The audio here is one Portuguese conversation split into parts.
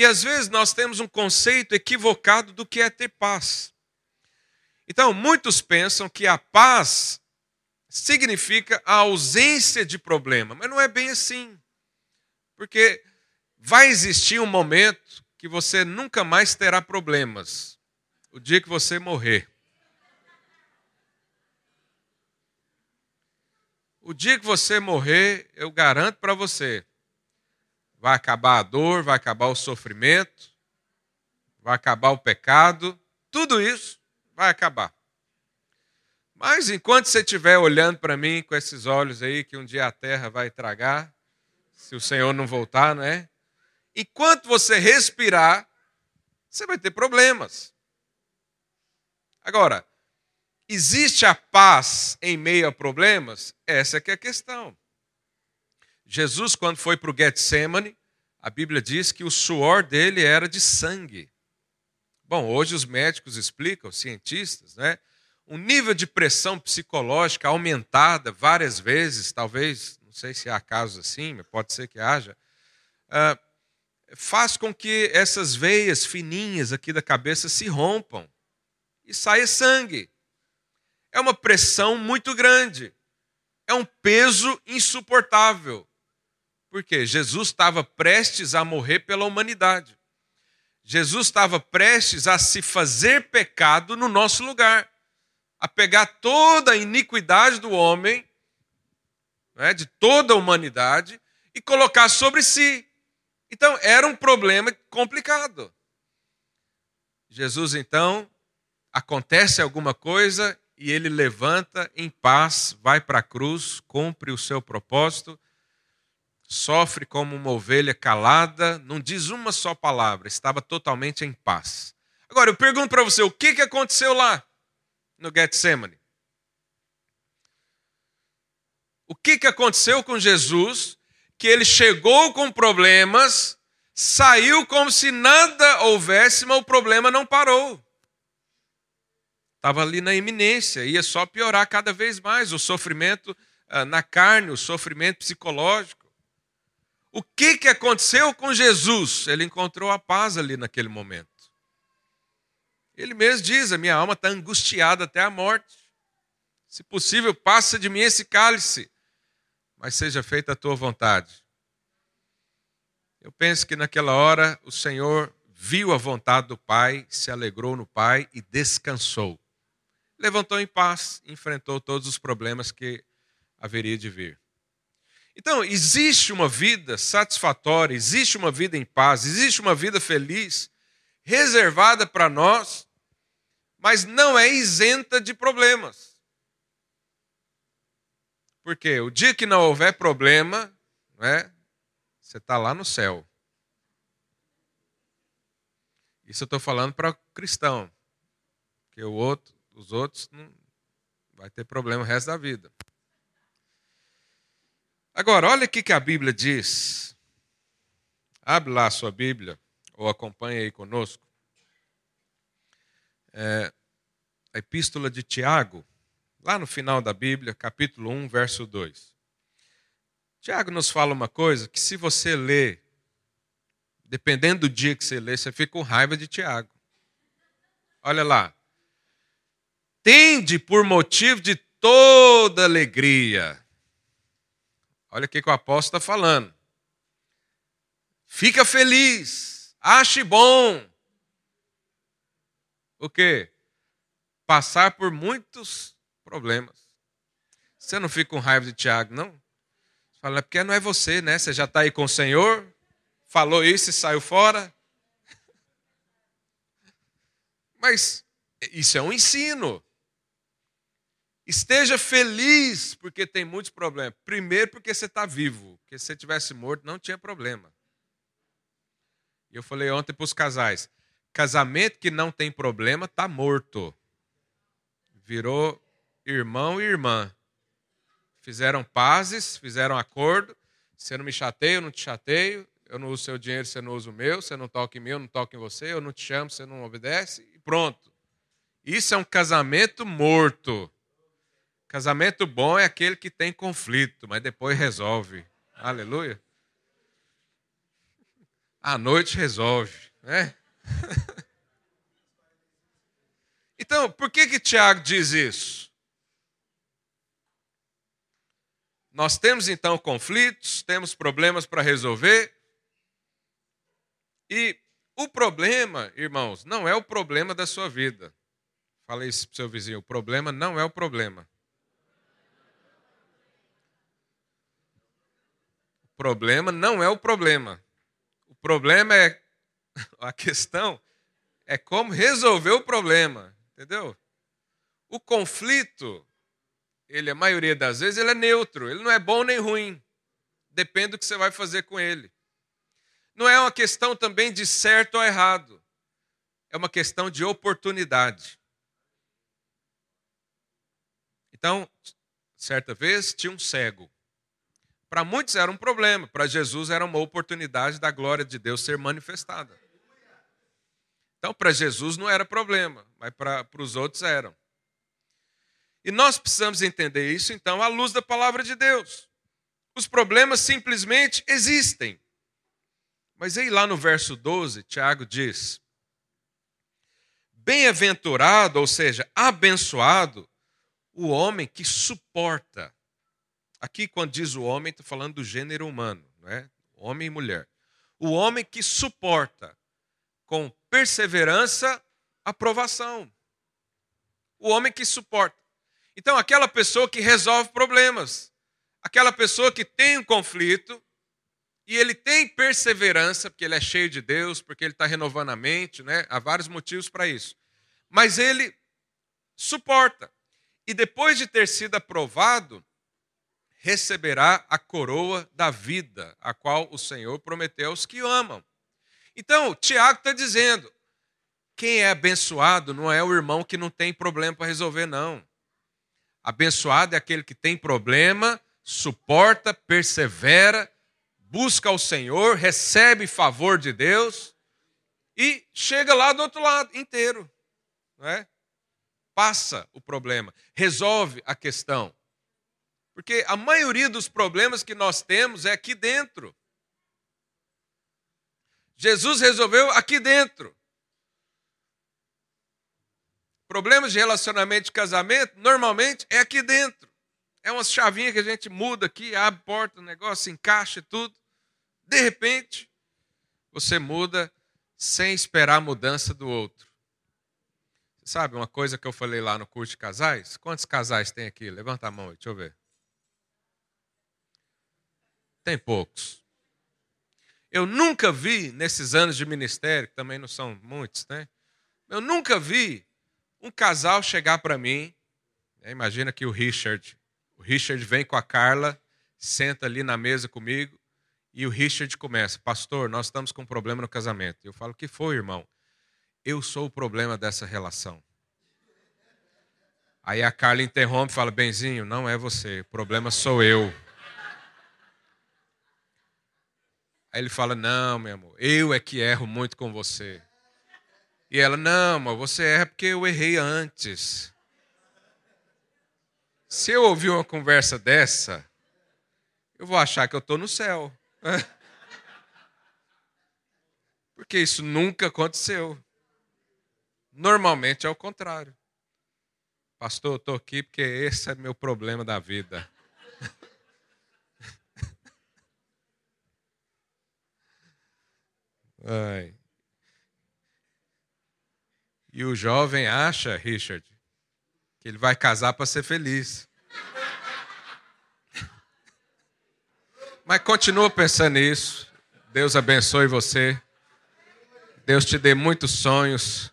E às vezes nós temos um conceito equivocado do que é ter paz. Então, muitos pensam que a paz significa a ausência de problema, mas não é bem assim. Porque vai existir um momento que você nunca mais terá problemas o dia que você morrer. O dia que você morrer, eu garanto para você, vai acabar a dor, vai acabar o sofrimento, vai acabar o pecado, tudo isso vai acabar. Mas enquanto você estiver olhando para mim com esses olhos aí, que um dia a terra vai tragar, se o Senhor não voltar, não é? Enquanto você respirar, você vai ter problemas. Agora, existe a paz em meio a problemas? Essa é que é a questão. Jesus, quando foi para o Getsemane, a Bíblia diz que o suor dele era de sangue. Bom, hoje os médicos explicam, os cientistas, né? Um nível de pressão psicológica aumentada várias vezes, talvez, não sei se há casos assim, mas pode ser que haja, uh, faz com que essas veias fininhas aqui da cabeça se rompam e saia sangue. É uma pressão muito grande. É um peso insuportável. Porque Jesus estava prestes a morrer pela humanidade. Jesus estava prestes a se fazer pecado no nosso lugar, a pegar toda a iniquidade do homem, né, de toda a humanidade, e colocar sobre si. Então, era um problema complicado. Jesus, então, acontece alguma coisa e ele levanta em paz, vai para a cruz, cumpre o seu propósito, sofre como uma ovelha calada, não diz uma só palavra, estava totalmente em paz. Agora, eu pergunto para você, o que, que aconteceu lá no Getsemane? O que, que aconteceu com Jesus que ele chegou com problemas, saiu como se nada houvesse, mas o problema não parou. Estava ali na iminência, ia só piorar cada vez mais o sofrimento uh, na carne, o sofrimento psicológico. O que, que aconteceu com Jesus? Ele encontrou a paz ali naquele momento. Ele mesmo diz: A minha alma está angustiada até a morte. Se possível, passa de mim esse cálice, mas seja feita a tua vontade. Eu penso que naquela hora o Senhor viu a vontade do Pai, se alegrou no Pai e descansou levantou em paz, enfrentou todos os problemas que haveria de vir. Então, existe uma vida satisfatória, existe uma vida em paz, existe uma vida feliz, reservada para nós, mas não é isenta de problemas. Porque o dia que não houver problema, não é? você está lá no céu. Isso eu estou falando para cristão. Porque o outro, os outros não vai ter problema o resto da vida. Agora, olha o que a Bíblia diz. Abre lá a sua Bíblia, ou acompanhe aí conosco. É, a Epístola de Tiago, lá no final da Bíblia, capítulo 1, verso 2. Tiago nos fala uma coisa que, se você ler, dependendo do dia que você lê, você fica com raiva de Tiago. Olha lá tende por motivo de toda alegria. Olha o que o apóstolo está falando. Fica feliz, ache bom. O quê? Passar por muitos problemas. Você não fica com raiva de Tiago, não? Você fala, é porque não é você, né? Você já está aí com o Senhor, falou isso e saiu fora. Mas isso é um ensino. Esteja feliz porque tem muitos problemas. Primeiro, porque você está vivo. Porque se você tivesse morto, não tinha problema. E eu falei ontem para os casais: casamento que não tem problema está morto. Virou irmão e irmã. Fizeram pazes, fizeram acordo. Você não me chateia, eu não te chateio. Eu não uso seu dinheiro, você não usa o meu. Você não toca em mim, eu não toco em você. Eu não te chamo, você não obedece. E pronto. Isso é um casamento morto. Casamento bom é aquele que tem conflito, mas depois resolve. Aleluia. À noite resolve, né? então, por que que Tiago diz isso? Nós temos então conflitos, temos problemas para resolver. E o problema, irmãos, não é o problema da sua vida. Falei isso para o seu vizinho: o problema não é o problema. Problema não é o problema. O problema é. A questão é como resolver o problema, entendeu? O conflito, ele, a maioria das vezes, ele é neutro, ele não é bom nem ruim. Depende do que você vai fazer com ele. Não é uma questão também de certo ou errado. É uma questão de oportunidade. Então, certa vez tinha um cego. Para muitos era um problema, para Jesus era uma oportunidade da glória de Deus ser manifestada. Então, para Jesus não era problema, mas para, para os outros eram. E nós precisamos entender isso, então, à luz da palavra de Deus. Os problemas simplesmente existem. Mas aí lá no verso 12, Tiago diz: Bem-aventurado, ou seja, abençoado, o homem que suporta. Aqui, quando diz o homem, está falando do gênero humano, não é? homem e mulher. O homem que suporta com perseverança a provação. O homem que suporta. Então, aquela pessoa que resolve problemas, aquela pessoa que tem um conflito e ele tem perseverança, porque ele é cheio de Deus, porque ele está renovando a mente, né? há vários motivos para isso. Mas ele suporta e depois de ter sido aprovado, receberá a coroa da vida, a qual o Senhor prometeu aos que amam. Então, Tiago está dizendo: quem é abençoado não é o irmão que não tem problema para resolver, não. Abençoado é aquele que tem problema, suporta, persevera, busca o Senhor, recebe favor de Deus e chega lá do outro lado inteiro. Não é? passa o problema, resolve a questão. Porque a maioria dos problemas que nós temos é aqui dentro. Jesus resolveu aqui dentro. Problemas de relacionamento de casamento, normalmente, é aqui dentro. É uma chavinha que a gente muda aqui, abre porta, o negócio encaixa tudo. De repente, você muda sem esperar a mudança do outro. Sabe uma coisa que eu falei lá no curso de casais? Quantos casais tem aqui? Levanta a mão aí, deixa eu ver. Tem poucos. Eu nunca vi, nesses anos de ministério, que também não são muitos, né? Eu nunca vi um casal chegar para mim. Né? Imagina que o Richard, o Richard vem com a Carla, senta ali na mesa comigo, e o Richard começa: Pastor, nós estamos com um problema no casamento. Eu falo: Que foi, irmão? Eu sou o problema dessa relação. Aí a Carla interrompe e fala: Benzinho, não é você, o problema sou eu. Aí ele fala: Não, meu amor, eu é que erro muito com você. E ela: Não, mas você erra porque eu errei antes. Se eu ouvir uma conversa dessa, eu vou achar que eu estou no céu. Porque isso nunca aconteceu. Normalmente é o contrário. Pastor, eu estou aqui porque esse é meu problema da vida. Ai. E o jovem acha, Richard, que ele vai casar para ser feliz. Mas continua pensando nisso. Deus abençoe você. Deus te dê muitos sonhos.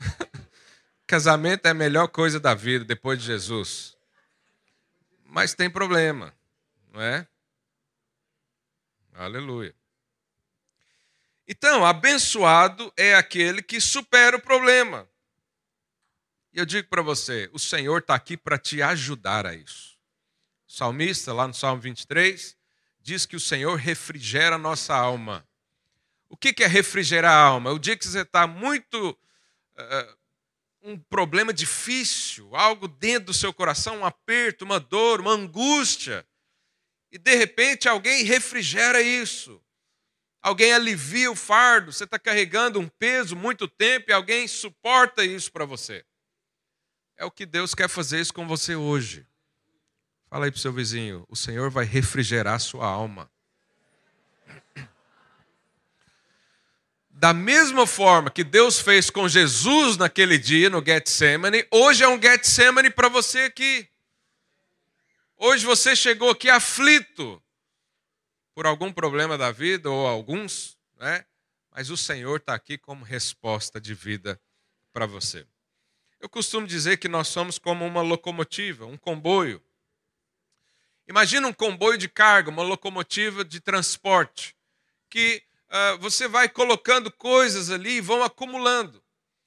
Casamento é a melhor coisa da vida depois de Jesus. Mas tem problema, não é? Aleluia. Então, abençoado é aquele que supera o problema. E eu digo para você: o Senhor está aqui para te ajudar a isso. O salmista, lá no Salmo 23, diz que o Senhor refrigera a nossa alma. O que é refrigerar a alma? O dia que você está muito uh, um problema difícil, algo dentro do seu coração, um aperto, uma dor, uma angústia, e de repente alguém refrigera isso. Alguém alivia o fardo, você está carregando um peso muito tempo e alguém suporta isso para você. É o que Deus quer fazer isso com você hoje. Fala aí para o seu vizinho: o Senhor vai refrigerar sua alma. Da mesma forma que Deus fez com Jesus naquele dia no Getsemane, hoje é um Getsemane para você aqui. Hoje você chegou aqui aflito por algum problema da vida, ou alguns, né? mas o Senhor está aqui como resposta de vida para você. Eu costumo dizer que nós somos como uma locomotiva, um comboio. Imagina um comboio de carga, uma locomotiva de transporte, que uh, você vai colocando coisas ali e vão acumulando.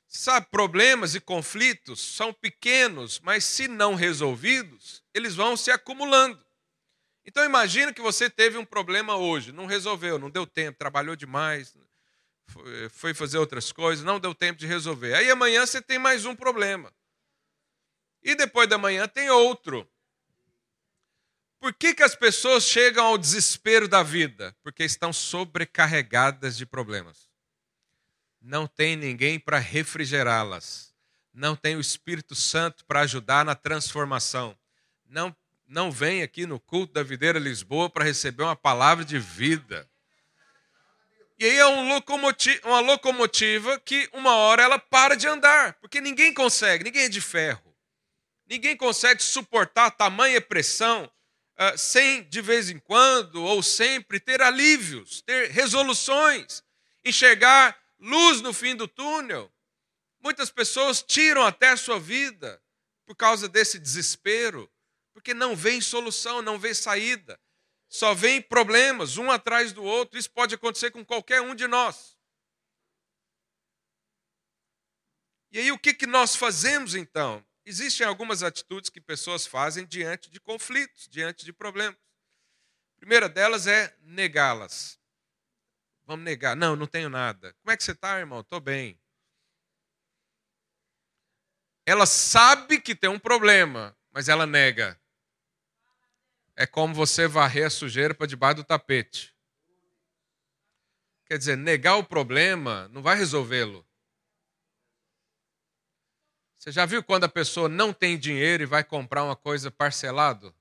Sabe, problemas e conflitos são pequenos, mas se não resolvidos, eles vão se acumulando. Então imagina que você teve um problema hoje, não resolveu, não deu tempo, trabalhou demais, foi fazer outras coisas, não deu tempo de resolver. Aí amanhã você tem mais um problema. E depois da manhã tem outro. Por que, que as pessoas chegam ao desespero da vida? Porque estão sobrecarregadas de problemas. Não tem ninguém para refrigerá-las. Não tem o Espírito Santo para ajudar na transformação. Não, não vem aqui no culto da Videira Lisboa para receber uma palavra de vida. E aí é um locomotiva, uma locomotiva que uma hora ela para de andar, porque ninguém consegue, ninguém é de ferro. Ninguém consegue suportar tamanha pressão, uh, sem de vez em quando ou sempre ter alívios, ter resoluções, enxergar luz no fim do túnel. Muitas pessoas tiram até a sua vida por causa desse desespero, porque não vem solução, não vem saída. Só vem problemas um atrás do outro. Isso pode acontecer com qualquer um de nós. E aí o que, que nós fazemos então? Existem algumas atitudes que pessoas fazem diante de conflitos, diante de problemas. A primeira delas é negá-las. Vamos negar. Não, não tenho nada. Como é que você está, irmão? Estou bem. Ela sabe que tem um problema, mas ela nega. É como você varrer a sujeira para debaixo do tapete. Quer dizer, negar o problema não vai resolvê-lo. Você já viu quando a pessoa não tem dinheiro e vai comprar uma coisa parcelado?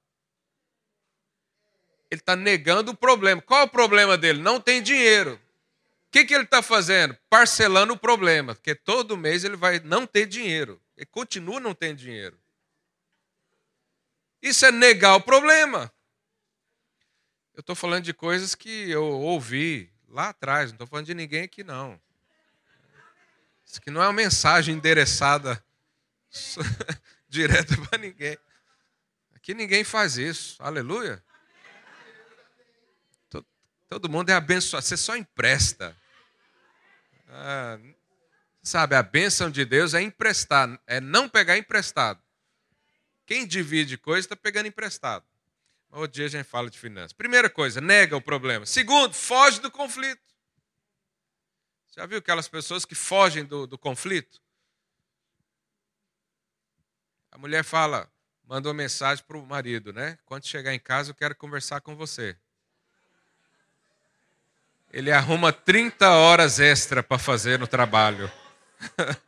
Ele está negando o problema. Qual é o problema dele? Não tem dinheiro. O que, que ele está fazendo? Parcelando o problema, porque todo mês ele vai não ter dinheiro. Ele continua não tendo dinheiro. Isso é negar o problema. Eu estou falando de coisas que eu ouvi lá atrás, não estou falando de ninguém aqui, não. Isso aqui não é uma mensagem endereçada direto para ninguém. Aqui ninguém faz isso. Aleluia. Todo, todo mundo é abençoado. Você só empresta. Ah, sabe, a bênção de Deus é emprestar, é não pegar emprestado. Quem divide coisa está pegando emprestado. Outro dia a gente fala de finanças. Primeira coisa, nega o problema. Segundo, foge do conflito. Já viu aquelas pessoas que fogem do, do conflito? A mulher fala, manda uma mensagem para o marido, né? Quando chegar em casa, eu quero conversar com você. Ele arruma 30 horas extra para fazer no trabalho.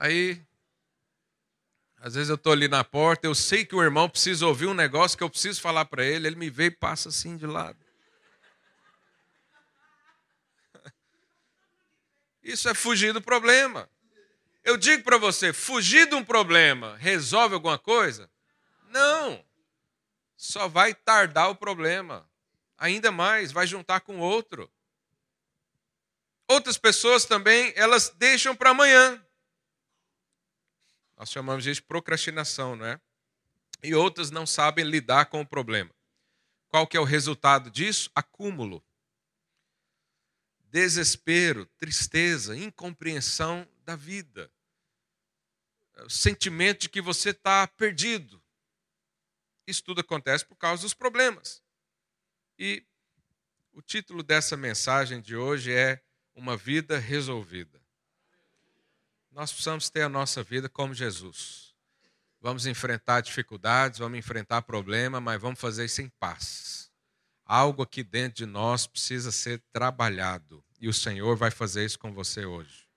Aí, às vezes eu estou ali na porta, eu sei que o irmão precisa ouvir um negócio que eu preciso falar para ele, ele me vê e passa assim de lado. Isso é fugir do problema. Eu digo para você: fugir de um problema resolve alguma coisa? Não. Só vai tardar o problema. Ainda mais, vai juntar com outro. Outras pessoas também, elas deixam para amanhã. Nós chamamos de procrastinação, não é? E outras não sabem lidar com o problema. Qual que é o resultado disso? Acúmulo desespero, tristeza, incompreensão da vida, o sentimento de que você está perdido. Isso tudo acontece por causa dos problemas. E o título dessa mensagem de hoje é Uma Vida Resolvida. Nós precisamos ter a nossa vida como Jesus. Vamos enfrentar dificuldades, vamos enfrentar problemas, mas vamos fazer isso em paz. Algo aqui dentro de nós precisa ser trabalhado e o Senhor vai fazer isso com você hoje.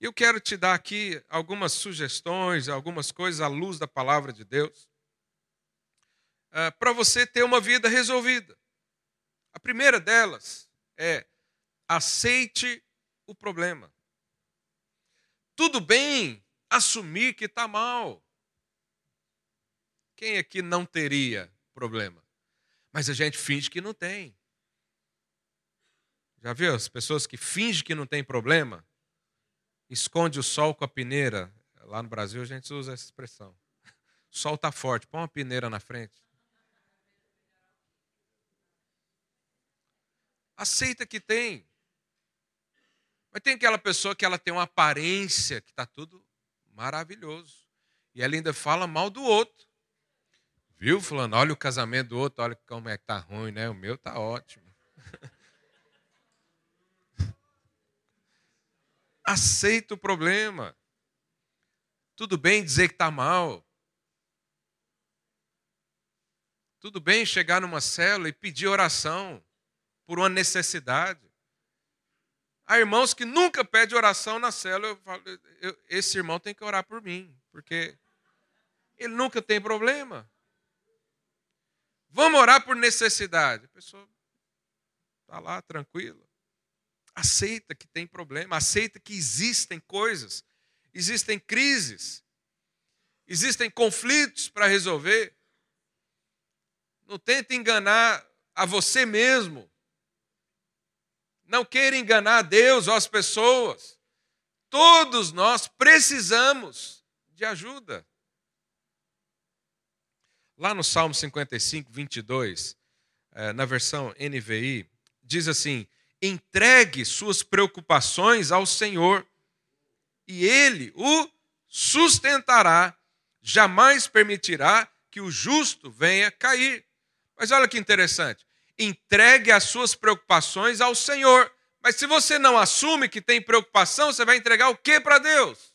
Eu quero te dar aqui algumas sugestões, algumas coisas à luz da palavra de Deus, uh, para você ter uma vida resolvida. A primeira delas é aceite o problema. Tudo bem assumir que está mal. Quem aqui não teria problema? Mas a gente finge que não tem. Já viu as pessoas que fingem que não tem problema? Esconde o sol com a peneira. Lá no Brasil a gente usa essa expressão. O sol está forte, põe uma peneira na frente. Aceita que tem. Mas tem aquela pessoa que ela tem uma aparência que está tudo maravilhoso. E ela ainda fala mal do outro. Viu, fulano? Olha o casamento do outro, olha como é que tá ruim, né? O meu tá ótimo. Aceita o problema. Tudo bem dizer que está mal. Tudo bem chegar numa célula e pedir oração por uma necessidade. Há irmãos que nunca pedem oração na célula. Eu falo, eu, esse irmão tem que orar por mim, porque ele nunca tem problema. Vamos orar por necessidade. A pessoa está lá tranquila. Aceita que tem problema, aceita que existem coisas, existem crises, existem conflitos para resolver. Não tente enganar a você mesmo não queira enganar Deus ou as pessoas. Todos nós precisamos de ajuda. Lá no Salmo 55, 22, eh, na versão NVI, diz assim: entregue suas preocupações ao Senhor, e Ele o sustentará, jamais permitirá que o justo venha cair. Mas olha que interessante entregue as suas preocupações ao Senhor. Mas se você não assume que tem preocupação, você vai entregar o que para Deus?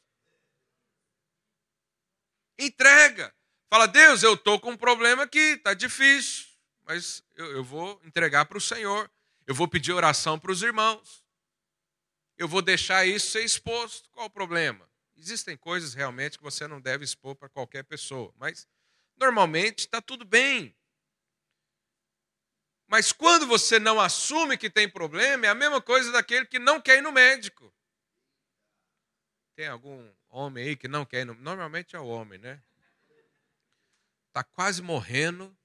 Entrega. Fala, Deus, eu estou com um problema aqui, está difícil, mas eu, eu vou entregar para o Senhor. Eu vou pedir oração para os irmãos. Eu vou deixar isso ser exposto. Qual o problema? Existem coisas realmente que você não deve expor para qualquer pessoa, mas normalmente está tudo bem. Mas quando você não assume que tem problema, é a mesma coisa daquele que não quer ir no médico. Tem algum homem aí que não quer ir no Normalmente é o homem, né? Está quase morrendo.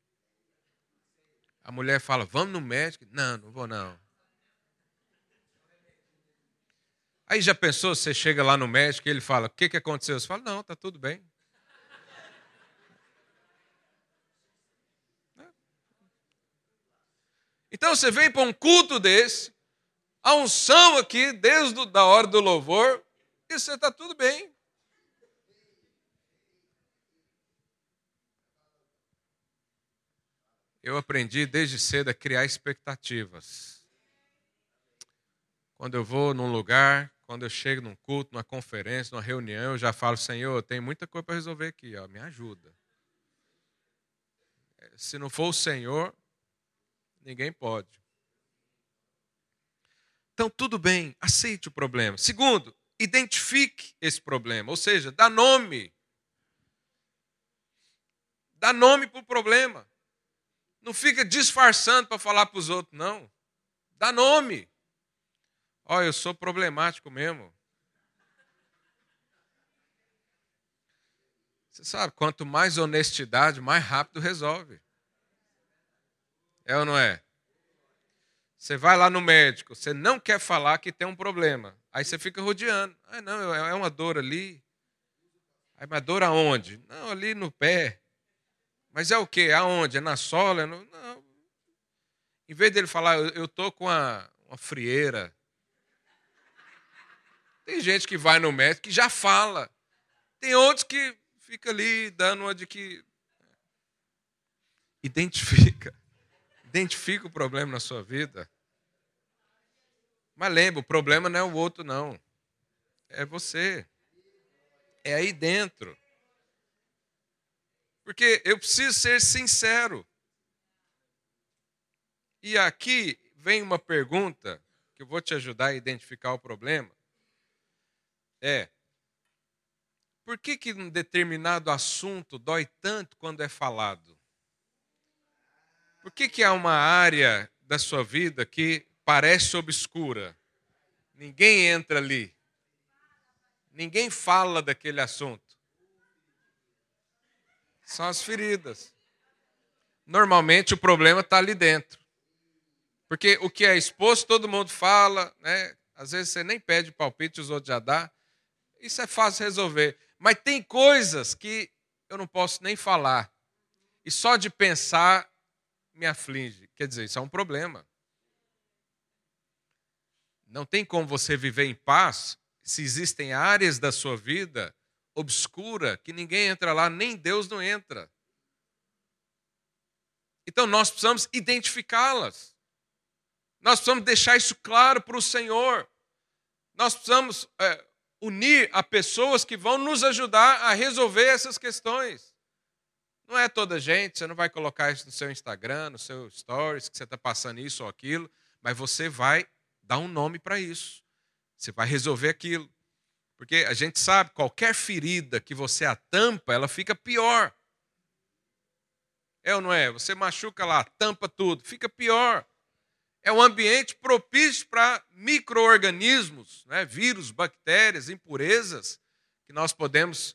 A mulher fala: Vamos no médico? Não, não vou não. Aí já pensou, você chega lá no médico e ele fala: O que, que aconteceu? Você fala: Não, está tudo bem. Então você vem para um culto desse, a unção aqui, desde a hora do louvor, e você está tudo bem. Eu aprendi desde cedo a criar expectativas. Quando eu vou num lugar, quando eu chego num culto, numa conferência, numa reunião, eu já falo, Senhor, tem muita coisa para resolver aqui, ó, me ajuda. Se não for o Senhor, Ninguém pode. Então, tudo bem, aceite o problema. Segundo, identifique esse problema, ou seja, dá nome. Dá nome para o problema. Não fica disfarçando para falar para os outros, não. Dá nome. Olha, eu sou problemático mesmo. Você sabe, quanto mais honestidade, mais rápido resolve. É ou não é? Você vai lá no médico, você não quer falar que tem um problema. Aí você fica rodeando. Ah, não, é uma dor ali. Aí, mas dor aonde? Não, ali no pé. Mas é o quê? Aonde? É na sola? Não. Em vez dele falar, eu estou com uma, uma frieira. Tem gente que vai no médico que já fala. Tem outros que fica ali dando uma de que. Identifica. Identifica o problema na sua vida. Mas lembra, o problema não é o outro, não. É você. É aí dentro. Porque eu preciso ser sincero. E aqui vem uma pergunta que eu vou te ajudar a identificar o problema. É, por que, que um determinado assunto dói tanto quando é falado? Por que, que há uma área da sua vida que parece obscura? Ninguém entra ali. Ninguém fala daquele assunto. São as feridas. Normalmente o problema está ali dentro. Porque o que é exposto, todo mundo fala, né? Às vezes você nem pede palpite, os outros já dá. Isso é fácil resolver. Mas tem coisas que eu não posso nem falar. E só de pensar me aflige. Quer dizer, isso é um problema. Não tem como você viver em paz se existem áreas da sua vida obscura que ninguém entra lá, nem Deus não entra. Então nós precisamos identificá-las. Nós precisamos deixar isso claro para o Senhor. Nós precisamos é, unir a pessoas que vão nos ajudar a resolver essas questões. Não é toda gente, você não vai colocar isso no seu Instagram, no seu stories, que você está passando isso ou aquilo, mas você vai dar um nome para isso. Você vai resolver aquilo. Porque a gente sabe, qualquer ferida que você atampa, ela fica pior. É ou não é? Você machuca lá, tampa tudo, fica pior. É um ambiente propício para micro-organismos, né? vírus, bactérias, impurezas, que nós podemos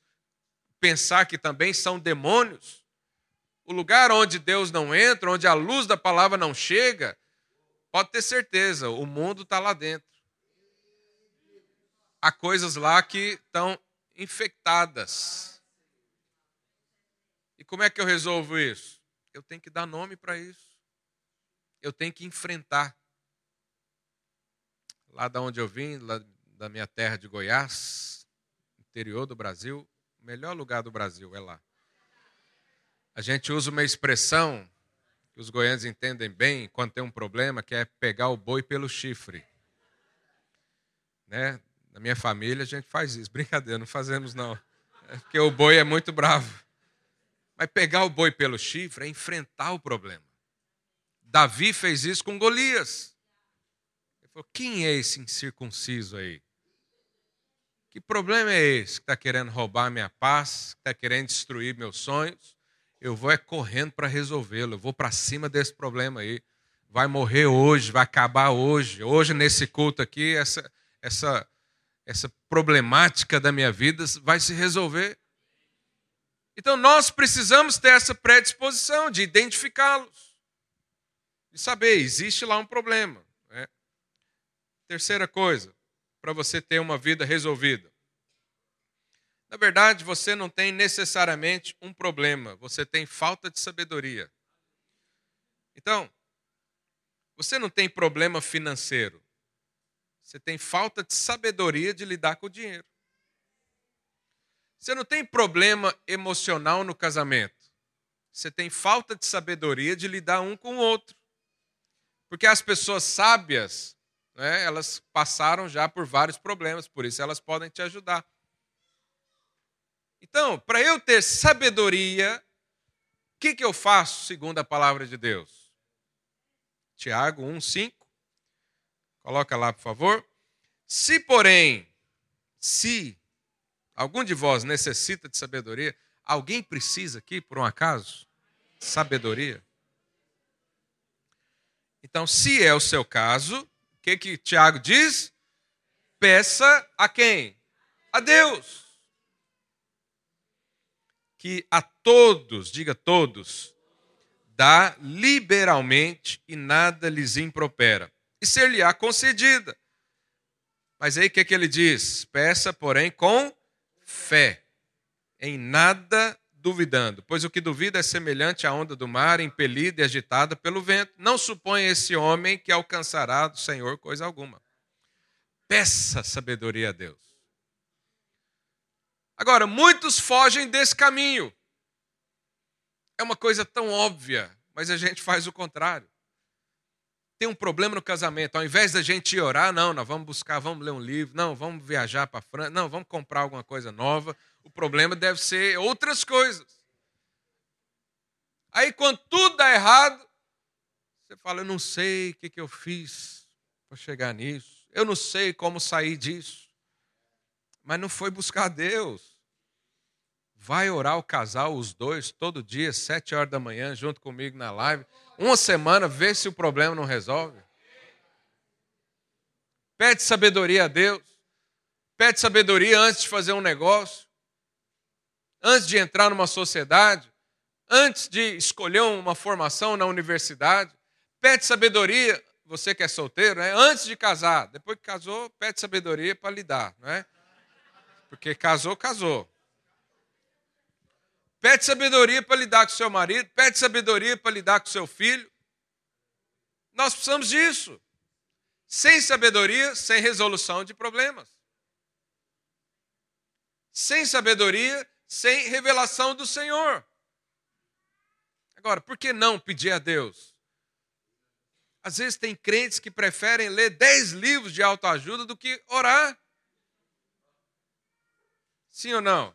pensar que também são demônios. O lugar onde Deus não entra, onde a luz da palavra não chega, pode ter certeza, o mundo está lá dentro. Há coisas lá que estão infectadas. E como é que eu resolvo isso? Eu tenho que dar nome para isso. Eu tenho que enfrentar. Lá da onde eu vim, lá da minha terra de Goiás, interior do Brasil, o melhor lugar do Brasil é lá. A gente usa uma expressão que os goianos entendem bem quando tem um problema, que é pegar o boi pelo chifre. Né? Na minha família a gente faz isso. Brincadeira, não fazemos não. É porque o boi é muito bravo. Mas pegar o boi pelo chifre é enfrentar o problema. Davi fez isso com Golias. Ele falou: quem é esse incircunciso aí? Que problema é esse que está querendo roubar minha paz, que está querendo destruir meus sonhos? Eu vou é correndo para resolvê-lo, eu vou para cima desse problema aí. Vai morrer hoje, vai acabar hoje. Hoje, nesse culto aqui, essa, essa, essa problemática da minha vida vai se resolver. Então, nós precisamos ter essa predisposição de identificá-los, de saber, existe lá um problema. Né? Terceira coisa, para você ter uma vida resolvida. Na verdade, você não tem necessariamente um problema, você tem falta de sabedoria. Então, você não tem problema financeiro, você tem falta de sabedoria de lidar com o dinheiro. Você não tem problema emocional no casamento, você tem falta de sabedoria de lidar um com o outro. Porque as pessoas sábias, né, elas passaram já por vários problemas, por isso elas podem te ajudar. Então, para eu ter sabedoria, o que, que eu faço segundo a palavra de Deus? Tiago 1, 5. Coloca lá, por favor. Se, porém, se algum de vós necessita de sabedoria, alguém precisa aqui, por um acaso? Sabedoria? Então, se é o seu caso, o que, que Tiago diz? Peça a quem? A Deus que a todos, diga todos, dá liberalmente e nada lhes impropera, e ser-lhe-á concedida. Mas aí o que, é que ele diz? Peça, porém, com fé, em nada duvidando, pois o que duvida é semelhante à onda do mar, impelida e agitada pelo vento. Não suponha esse homem que alcançará do Senhor coisa alguma. Peça sabedoria a Deus. Agora, muitos fogem desse caminho. É uma coisa tão óbvia, mas a gente faz o contrário. Tem um problema no casamento, ao invés da gente ir orar, não, nós vamos buscar, vamos ler um livro, não, vamos viajar para a França, não, vamos comprar alguma coisa nova. O problema deve ser outras coisas. Aí, quando tudo dá errado, você fala: Eu não sei o que, que eu fiz para chegar nisso, eu não sei como sair disso. Mas não foi buscar Deus. Vai orar o casal, os dois, todo dia, sete horas da manhã, junto comigo na live. Uma semana, vê se o problema não resolve. Pede sabedoria a Deus. Pede sabedoria antes de fazer um negócio. Antes de entrar numa sociedade. Antes de escolher uma formação na universidade. Pede sabedoria, você que é solteiro, né? antes de casar. Depois que casou, pede sabedoria para lidar. Não é? Porque casou, casou. Pede sabedoria para lidar com seu marido, pede sabedoria para lidar com seu filho. Nós precisamos disso. Sem sabedoria, sem resolução de problemas. Sem sabedoria, sem revelação do Senhor. Agora, por que não pedir a Deus? Às vezes tem crentes que preferem ler dez livros de autoajuda do que orar. Sim ou não?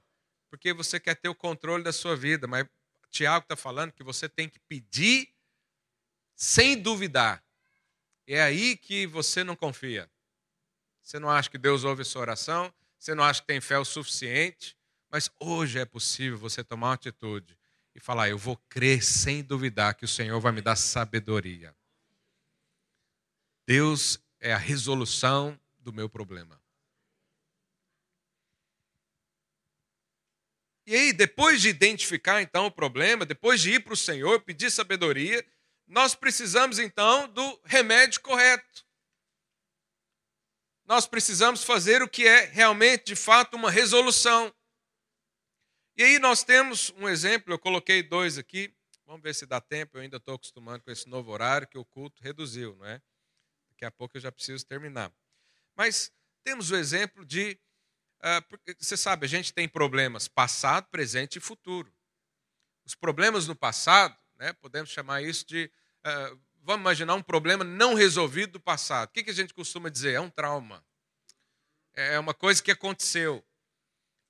porque você quer ter o controle da sua vida, mas Tiago está falando que você tem que pedir sem duvidar. É aí que você não confia. Você não acha que Deus ouve sua oração, você não acha que tem fé o suficiente, mas hoje é possível você tomar uma atitude e falar: Eu vou crer sem duvidar que o Senhor vai me dar sabedoria. Deus é a resolução do meu problema. E aí, depois de identificar então o problema, depois de ir para o Senhor, pedir sabedoria, nós precisamos então do remédio correto. Nós precisamos fazer o que é realmente, de fato, uma resolução. E aí nós temos um exemplo, eu coloquei dois aqui. Vamos ver se dá tempo, eu ainda estou acostumando com esse novo horário que o culto reduziu, não é? Daqui a pouco eu já preciso terminar. Mas temos o exemplo de você sabe, a gente tem problemas passado, presente e futuro. Os problemas no passado, né, podemos chamar isso de. Uh, vamos imaginar um problema não resolvido do passado. O que, que a gente costuma dizer? É um trauma. É uma coisa que aconteceu.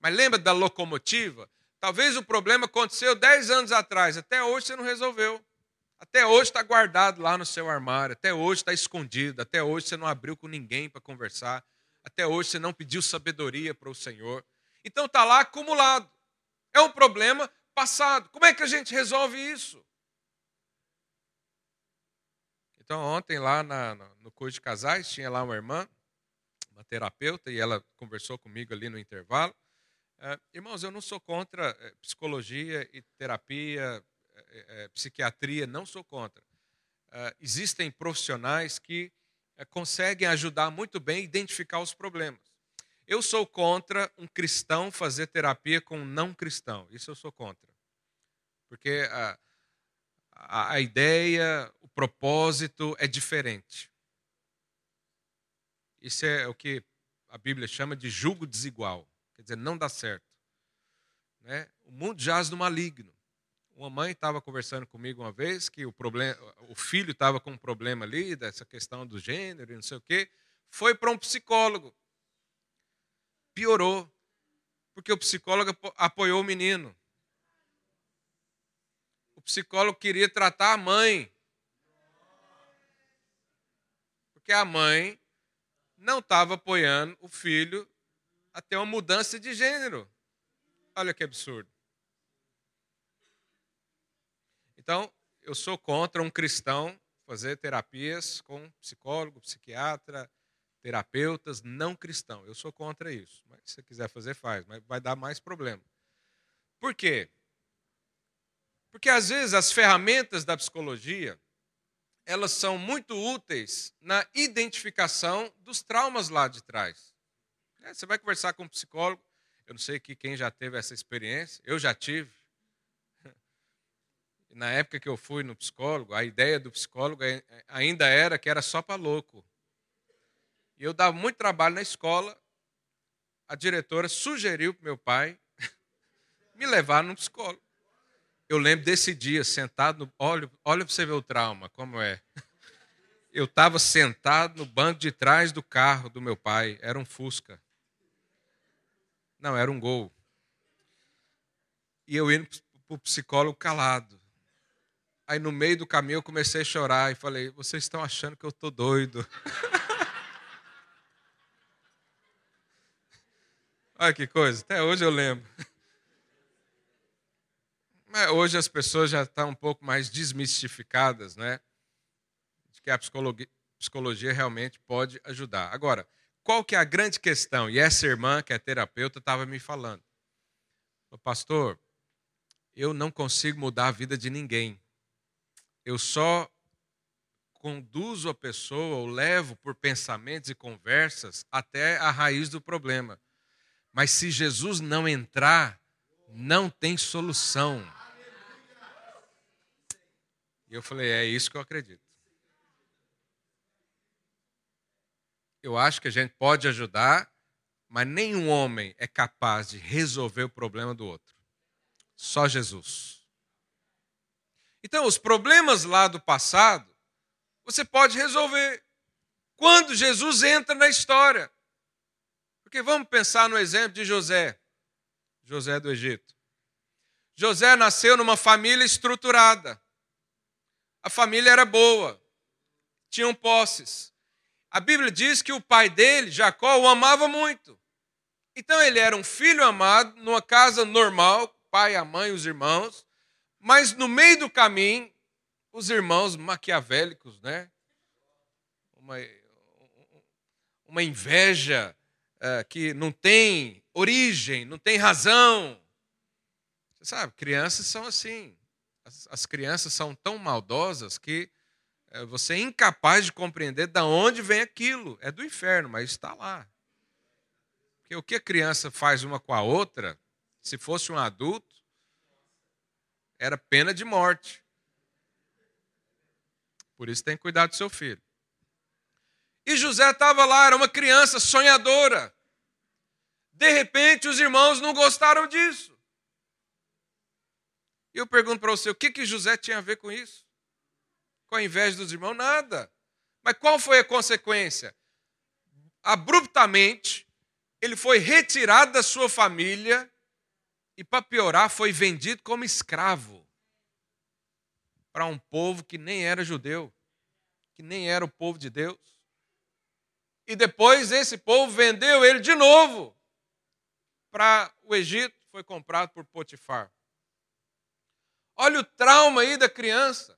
Mas lembra da locomotiva? Talvez o problema aconteceu 10 anos atrás, até hoje você não resolveu. Até hoje está guardado lá no seu armário, até hoje está escondido, até hoje você não abriu com ninguém para conversar até hoje você não pediu sabedoria para o Senhor. Então está lá acumulado. É um problema passado. Como é que a gente resolve isso? Então, ontem lá na, no curso de casais, tinha lá uma irmã, uma terapeuta, e ela conversou comigo ali no intervalo. É, irmãos, eu não sou contra é, psicologia e terapia, é, psiquiatria, não sou contra. Existem profissionais que conseguem ajudar muito bem a identificar os problemas. Eu sou contra um cristão fazer terapia com um não cristão. Isso eu sou contra. Porque a, a, a ideia, o propósito é diferente. Isso é o que a Bíblia chama de julgo desigual. Quer dizer, não dá certo. Né? O mundo jaz no maligno. Uma mãe estava conversando comigo uma vez que o, problema, o filho estava com um problema ali, dessa questão do gênero e não sei o quê. Foi para um psicólogo. Piorou. Porque o psicólogo apoiou o menino. O psicólogo queria tratar a mãe. Porque a mãe não estava apoiando o filho a ter uma mudança de gênero. Olha que absurdo. Então, eu sou contra um cristão fazer terapias com psicólogo, psiquiatra, terapeutas não cristão. Eu sou contra isso. Mas se você quiser fazer, faz, mas vai dar mais problema. Por quê? Porque às vezes as ferramentas da psicologia, elas são muito úteis na identificação dos traumas lá de trás. É, você vai conversar com um psicólogo, eu não sei quem já teve essa experiência, eu já tive na época que eu fui no psicólogo, a ideia do psicólogo é, ainda era que era só para louco. E eu dava muito trabalho na escola. A diretora sugeriu para meu pai me levar no psicólogo. Eu lembro desse dia, sentado no. Olha, olha para você ver o trauma, como é. Eu estava sentado no banco de trás do carro do meu pai. Era um Fusca. Não, era um gol. E eu indo para o psicólogo calado Aí no meio do caminho eu comecei a chorar e falei: vocês estão achando que eu estou doido. Olha que coisa, até hoje eu lembro. Mas hoje as pessoas já estão um pouco mais desmistificadas, né? De que a psicologia, psicologia realmente pode ajudar. Agora, qual que é a grande questão? E essa irmã, que é terapeuta, estava me falando. Pastor, eu não consigo mudar a vida de ninguém. Eu só conduzo a pessoa, ou levo por pensamentos e conversas até a raiz do problema. Mas se Jesus não entrar, não tem solução. E eu falei: é isso que eu acredito. Eu acho que a gente pode ajudar, mas nenhum homem é capaz de resolver o problema do outro. Só Jesus. Então, os problemas lá do passado, você pode resolver quando Jesus entra na história. Porque vamos pensar no exemplo de José, José do Egito. José nasceu numa família estruturada. A família era boa, tinham posses. A Bíblia diz que o pai dele, Jacó, o amava muito. Então ele era um filho amado numa casa normal, pai, a mãe, os irmãos, mas no meio do caminho, os irmãos maquiavélicos, né? Uma, uma inveja, é, que não tem origem, não tem razão. Você sabe, crianças são assim. As, as crianças são tão maldosas que é, você é incapaz de compreender de onde vem aquilo. É do inferno, mas está lá. Porque o que a criança faz uma com a outra, se fosse um adulto, era pena de morte. Por isso tem que cuidar do seu filho. E José estava lá, era uma criança sonhadora. De repente, os irmãos não gostaram disso. E eu pergunto para você, o que, que José tinha a ver com isso? Com a inveja dos irmãos? Nada. Mas qual foi a consequência? Abruptamente, ele foi retirado da sua família e, para piorar, foi vendido como escravo para um povo que nem era judeu, que nem era o povo de Deus. E depois esse povo vendeu ele de novo para o Egito, foi comprado por Potifar. Olha o trauma aí da criança.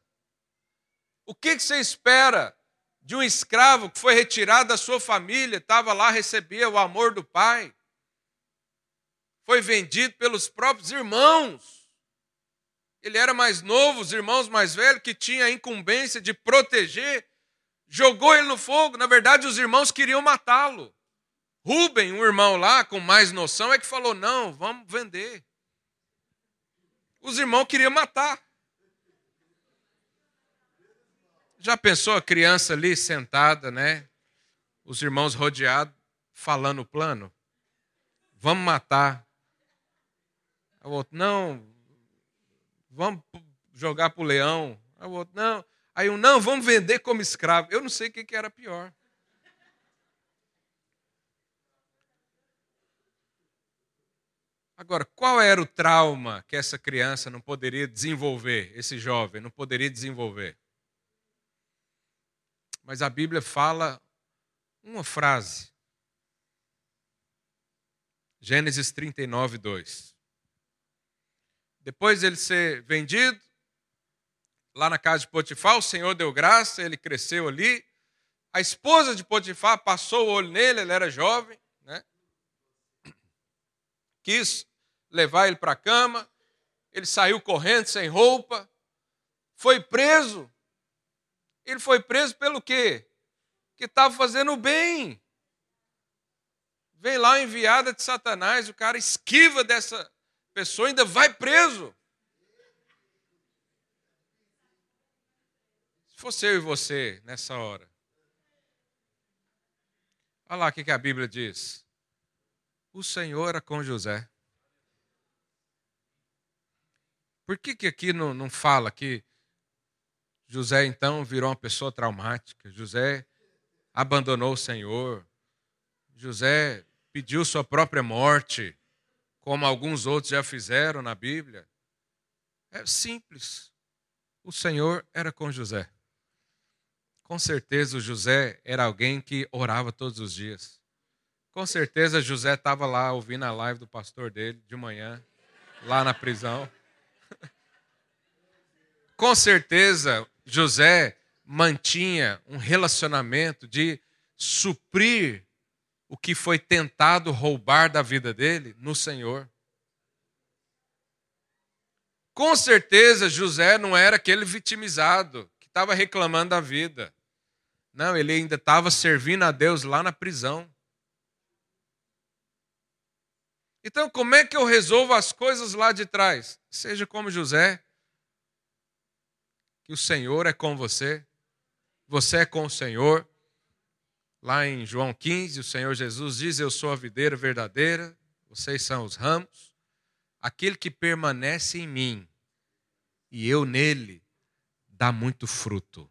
O que, você espera de um escravo que foi retirado da sua família, estava lá, recebia o amor do pai? Foi vendido pelos próprios irmãos. Ele era mais novo, os irmãos mais velhos, que tinha a incumbência de proteger jogou ele no fogo. Na verdade, os irmãos queriam matá-lo. Rubem, um irmão lá com mais noção, é que falou: não, vamos vender. Os irmãos queriam matar. Já pensou a criança ali sentada, né? Os irmãos rodeados, falando o plano? Vamos matar. O outro, não, vamos jogar para o leão. O outro, não, Aí um, não, vamos vender como escravo. Eu não sei o que era pior. Agora, qual era o trauma que essa criança não poderia desenvolver, esse jovem não poderia desenvolver? Mas a Bíblia fala uma frase. Gênesis 39, 2. Depois de ele ser vendido, lá na casa de Potifar, o Senhor deu graça, ele cresceu ali. A esposa de Potifar passou o olho nele, ele era jovem, né? Quis levar ele para a cama. Ele saiu correndo sem roupa, foi preso. Ele foi preso pelo quê? Que estava fazendo o bem. Vem lá a enviada de Satanás, o cara esquiva dessa pessoa, ainda vai preso. fosse eu e você nessa hora. Olha lá o que a Bíblia diz. O Senhor era com José. Por que, que aqui não, não fala que José então virou uma pessoa traumática? José abandonou o Senhor. José pediu sua própria morte, como alguns outros já fizeram na Bíblia. É simples. o Senhor era com José. Com certeza o José era alguém que orava todos os dias. Com certeza José estava lá ouvindo a live do pastor dele de manhã, lá na prisão. Com certeza José mantinha um relacionamento de suprir o que foi tentado roubar da vida dele no Senhor. Com certeza José não era aquele vitimizado que estava reclamando da vida. Não, ele ainda estava servindo a Deus lá na prisão. Então, como é que eu resolvo as coisas lá de trás? Seja como José, que o Senhor é com você, você é com o Senhor. Lá em João 15, o Senhor Jesus diz: Eu sou a videira verdadeira, vocês são os ramos. Aquele que permanece em mim e eu nele, dá muito fruto.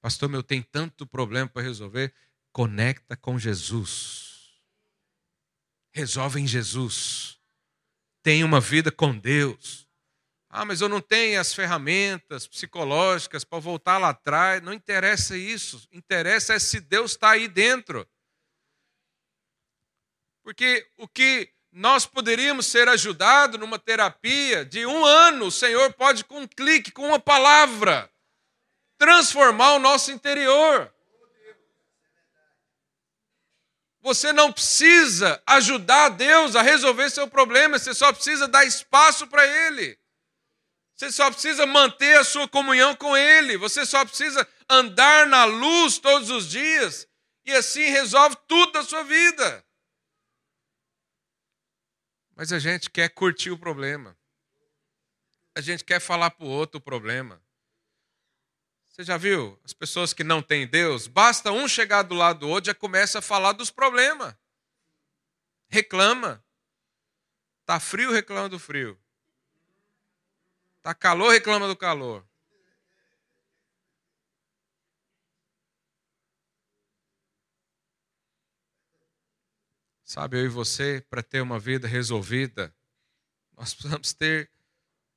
Pastor, meu, tem tanto problema para resolver. Conecta com Jesus. Resolve em Jesus. Tem uma vida com Deus. Ah, mas eu não tenho as ferramentas psicológicas para voltar lá atrás. Não interessa isso. Interessa é se Deus está aí dentro. Porque o que nós poderíamos ser ajudados numa terapia de um ano, o Senhor pode, com um clique, com uma palavra, transformar o nosso interior. Você não precisa ajudar Deus a resolver seu problema, você só precisa dar espaço para Ele. Você só precisa manter a sua comunhão com Ele. Você só precisa andar na luz todos os dias. E assim resolve tudo da sua vida. Mas a gente quer curtir o problema. A gente quer falar para o outro o problema. Você já viu? As pessoas que não têm Deus, basta um chegar do lado do outro, já começa a falar dos problemas. Reclama. Tá frio, reclama do frio. Tá calor, reclama do calor. Sabe, eu e você, para ter uma vida resolvida, nós precisamos ter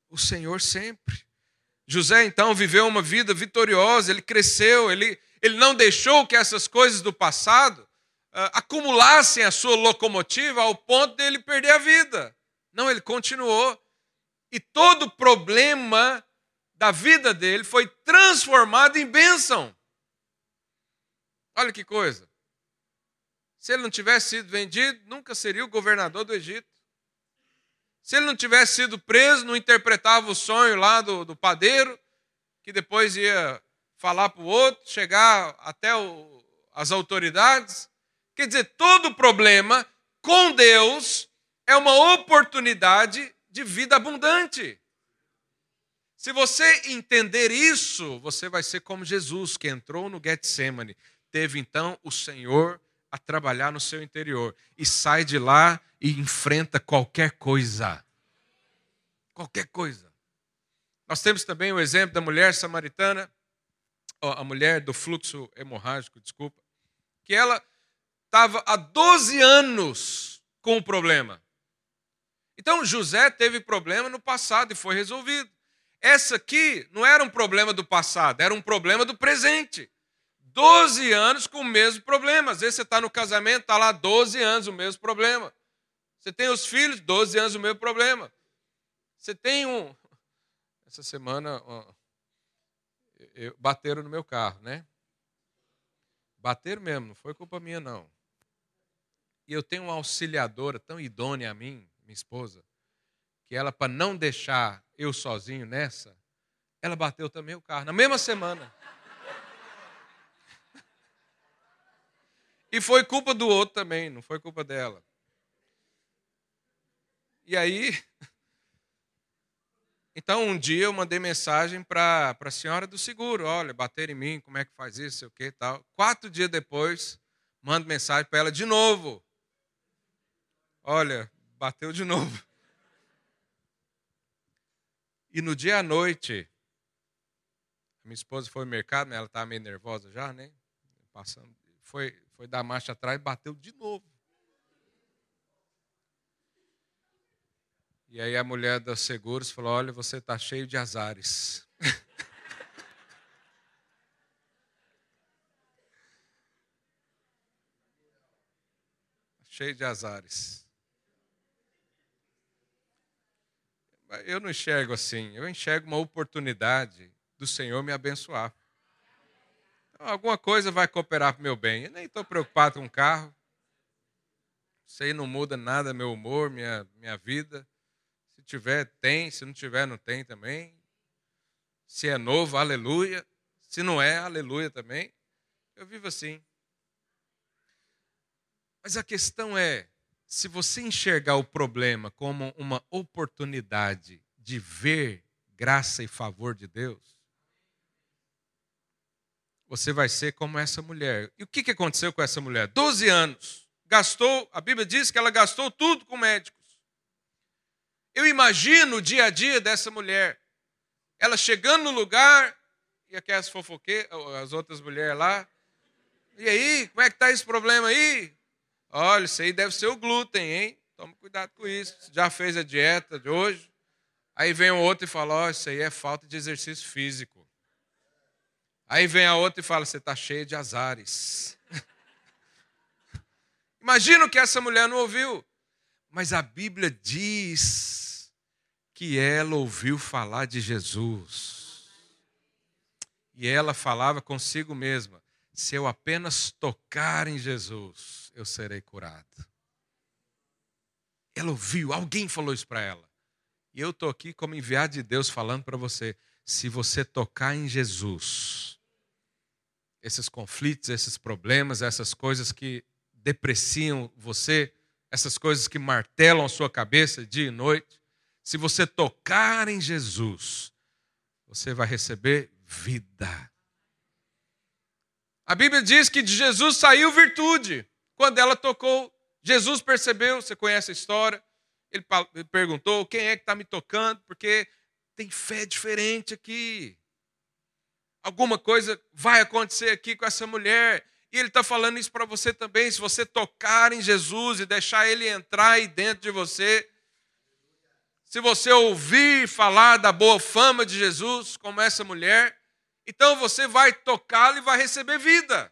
o Senhor sempre. José, então, viveu uma vida vitoriosa, ele cresceu, ele, ele não deixou que essas coisas do passado uh, acumulassem a sua locomotiva ao ponto de ele perder a vida. Não, ele continuou. E todo problema da vida dele foi transformado em bênção. Olha que coisa. Se ele não tivesse sido vendido, nunca seria o governador do Egito. Se ele não tivesse sido preso, não interpretava o sonho lá do, do padeiro, que depois ia falar para o outro, chegar até o, as autoridades. Quer dizer, todo problema com Deus é uma oportunidade de vida abundante. Se você entender isso, você vai ser como Jesus, que entrou no Getsemane. Teve então o Senhor a trabalhar no seu interior e sai de lá e enfrenta qualquer coisa. Qualquer coisa. Nós temos também o exemplo da mulher samaritana, a mulher do fluxo hemorrágico, desculpa, que ela estava há 12 anos com o problema. Então José teve problema no passado e foi resolvido. Essa aqui não era um problema do passado, era um problema do presente. 12 anos com o mesmo problema. Às vezes você está no casamento, está lá 12 anos o mesmo problema. Você tem os filhos, 12 anos o mesmo problema. Você tem um. Essa semana eu... bateram no meu carro, né? Bateram mesmo, não foi culpa minha, não. E eu tenho uma auxiliadora tão idônea a mim, minha esposa, que ela, para não deixar eu sozinho nessa, ela bateu também o carro, na mesma semana. E foi culpa do outro também, não foi culpa dela. E aí, então um dia eu mandei mensagem para a senhora do seguro, olha, bater em mim, como é que faz isso, sei o que tal. Quatro dias depois, mando mensagem para ela de novo. Olha, bateu de novo. E no dia à noite, minha esposa foi ao mercado, ela estava meio nervosa já, né? Passando, foi, foi dar marcha atrás e bateu de novo. E aí a mulher dos seguros falou: Olha, você está cheio de azares. cheio de azares. Eu não enxergo assim, eu enxergo uma oportunidade do Senhor me abençoar. Então, alguma coisa vai cooperar para o meu bem. Eu nem estou preocupado com o carro. Isso aí não muda nada meu humor, minha, minha vida. Se tiver, tem. Se não tiver, não tem também. Se é novo, aleluia. Se não é, aleluia também. Eu vivo assim. Mas a questão é: se você enxergar o problema como uma oportunidade de ver graça e favor de Deus, você vai ser como essa mulher. E o que aconteceu com essa mulher? Doze anos. Gastou, a Bíblia diz que ela gastou tudo com médicos. Eu imagino o dia a dia dessa mulher. Ela chegando no lugar, e aquelas fofoqueiras, as outras mulheres lá. E aí, como é que está esse problema aí? Olha, isso aí deve ser o glúten, hein? Tome cuidado com isso. Já fez a dieta de hoje? Aí vem o outro e fala: oh, isso aí é falta de exercício físico. Aí vem a outra e fala: Você está cheio de azares. Imagina o que essa mulher não ouviu. Mas a Bíblia diz que ela ouviu falar de Jesus. E ela falava consigo mesma: se eu apenas tocar em Jesus, eu serei curado. Ela ouviu, alguém falou isso para ela. E eu estou aqui como enviado de Deus falando para você: se você tocar em Jesus, esses conflitos, esses problemas, essas coisas que depreciam você, essas coisas que martelam a sua cabeça dia e noite, se você tocar em Jesus, você vai receber vida. A Bíblia diz que de Jesus saiu virtude. Quando ela tocou, Jesus percebeu, você conhece a história, ele perguntou: quem é que está me tocando? Porque tem fé diferente aqui alguma coisa vai acontecer aqui com essa mulher. E ele está falando isso para você também. Se você tocar em Jesus e deixar ele entrar aí dentro de você, se você ouvir falar da boa fama de Jesus, como essa mulher, então você vai tocá-lo e vai receber vida.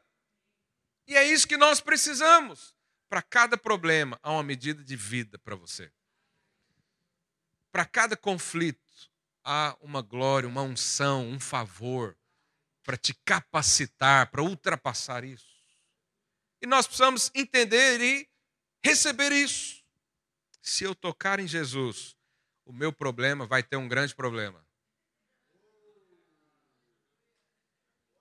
E é isso que nós precisamos. Para cada problema, há uma medida de vida para você. Para cada conflito, há uma glória, uma unção, um favor para te capacitar, para ultrapassar isso. E nós precisamos entender e receber isso. Se eu tocar em Jesus, o meu problema vai ter um grande problema.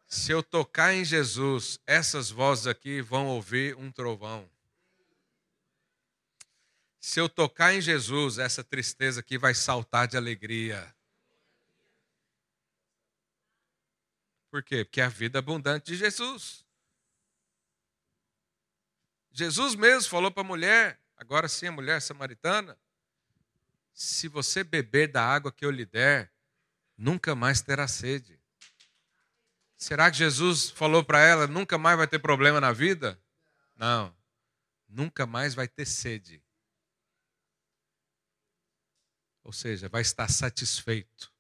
Se eu tocar em Jesus, essas vozes aqui vão ouvir um trovão. Se eu tocar em Jesus, essa tristeza aqui vai saltar de alegria. Por quê? Porque é a vida abundante de Jesus. Jesus mesmo falou para a mulher, agora sim a mulher samaritana: se você beber da água que eu lhe der, nunca mais terá sede. Será que Jesus falou para ela: nunca mais vai ter problema na vida? Não, nunca mais vai ter sede. Ou seja, vai estar satisfeito.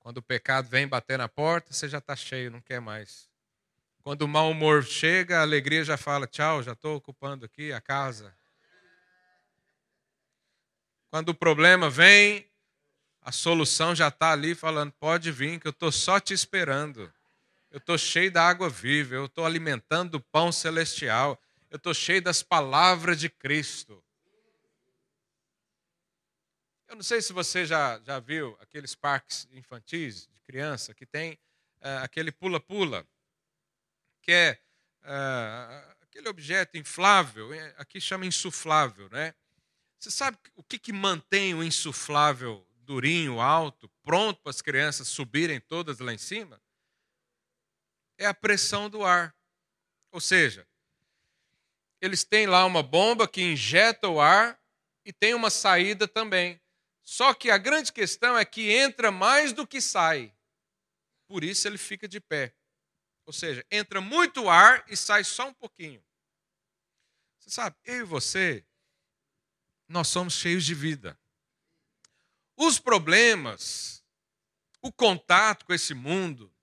Quando o pecado vem bater na porta, você já está cheio, não quer mais. Quando o mau humor chega, a alegria já fala: tchau, já estou ocupando aqui a casa. Quando o problema vem, a solução já está ali falando: pode vir, que eu estou só te esperando. Eu estou cheio da água viva, eu estou alimentando o pão celestial, eu estou cheio das palavras de Cristo. Eu não sei se você já, já viu aqueles parques infantis de criança que tem uh, aquele pula-pula, que é uh, aquele objeto inflável, é, aqui chama insuflável, né? Você sabe o que, que mantém o insuflável durinho, alto, pronto para as crianças subirem todas lá em cima? É a pressão do ar. Ou seja, eles têm lá uma bomba que injeta o ar e tem uma saída também. Só que a grande questão é que entra mais do que sai. Por isso ele fica de pé. Ou seja, entra muito ar e sai só um pouquinho. Você sabe, eu e você, nós somos cheios de vida. Os problemas, o contato com esse mundo,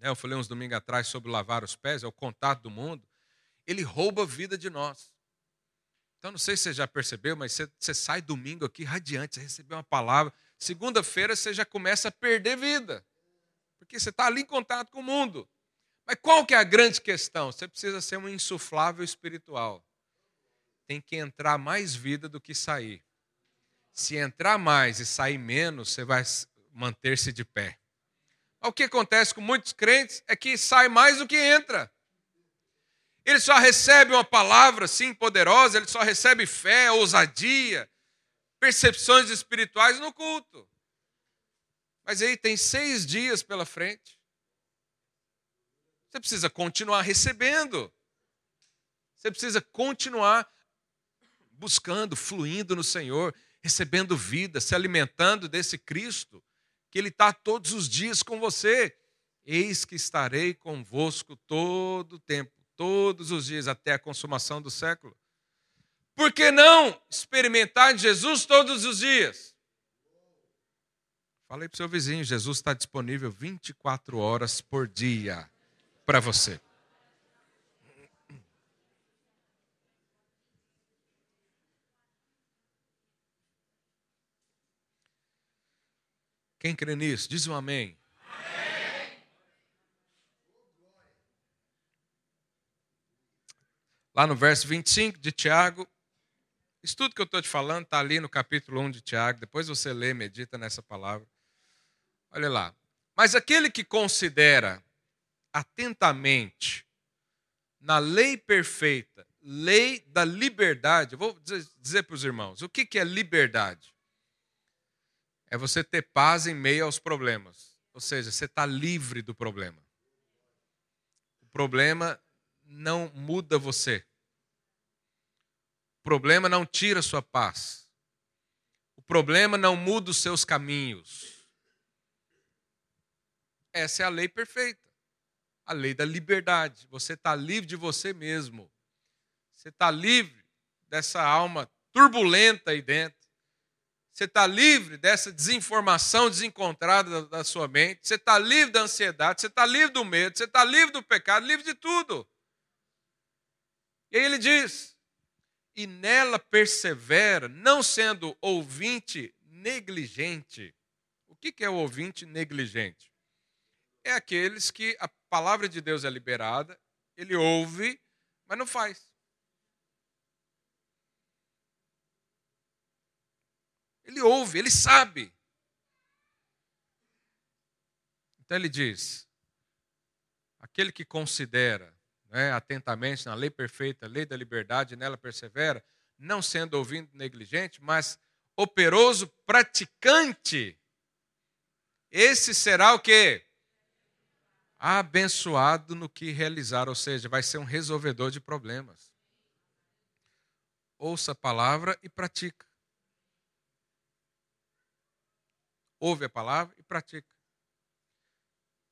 eu falei uns domingos atrás sobre lavar os pés, é o contato do mundo, ele rouba a vida de nós. Então, não sei se você já percebeu, mas você, você sai domingo aqui radiante, você recebeu uma palavra. Segunda-feira você já começa a perder vida, porque você está ali em contato com o mundo. Mas qual que é a grande questão? Você precisa ser um insuflável espiritual. Tem que entrar mais vida do que sair. Se entrar mais e sair menos, você vai manter-se de pé. O que acontece com muitos crentes é que sai mais do que entra. Ele só recebe uma palavra sim poderosa, ele só recebe fé, ousadia, percepções espirituais no culto. Mas aí tem seis dias pela frente. Você precisa continuar recebendo. Você precisa continuar buscando, fluindo no Senhor, recebendo vida, se alimentando desse Cristo, que Ele está todos os dias com você. Eis que estarei convosco todo o tempo todos os dias até a consumação do século. Por que não experimentar Jesus todos os dias? Falei para o seu vizinho, Jesus está disponível 24 horas por dia para você. Quem crê nisso? Diz um amém. lá no verso 25 de Tiago. Isso tudo que eu estou te falando está ali no capítulo 1 de Tiago. Depois você lê, medita nessa palavra. Olha lá. Mas aquele que considera atentamente na lei perfeita, lei da liberdade, eu vou dizer para os irmãos, o que é liberdade? É você ter paz em meio aos problemas. Ou seja, você está livre do problema. O problema não muda você. O problema não tira sua paz. O problema não muda os seus caminhos. Essa é a lei perfeita. A lei da liberdade. Você está livre de você mesmo. Você está livre dessa alma turbulenta aí dentro. Você está livre dessa desinformação desencontrada da, da sua mente. Você está livre da ansiedade. Você está livre do medo. Você está livre do pecado. Livre de tudo. E aí ele diz: e nela persevera, não sendo ouvinte negligente. O que é o ouvinte negligente? É aqueles que a palavra de Deus é liberada, ele ouve, mas não faz. Ele ouve, ele sabe. Então ele diz: aquele que considera né, atentamente na lei perfeita, lei da liberdade, nela persevera, não sendo ouvindo negligente, mas operoso praticante. Esse será o que? Abençoado no que realizar, ou seja, vai ser um resolvedor de problemas. Ouça a palavra e pratica. Ouve a palavra e pratica.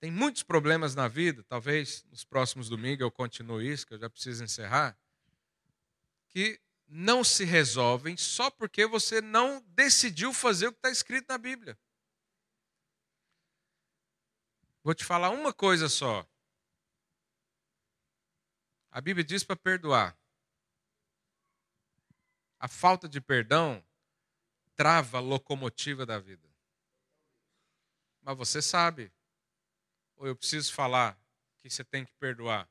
Tem muitos problemas na vida, talvez nos próximos domingos eu continue isso, que eu já preciso encerrar, que não se resolvem só porque você não decidiu fazer o que está escrito na Bíblia. Vou te falar uma coisa só. A Bíblia diz para perdoar. A falta de perdão trava a locomotiva da vida. Mas você sabe, ou eu preciso falar que você tem que perdoar?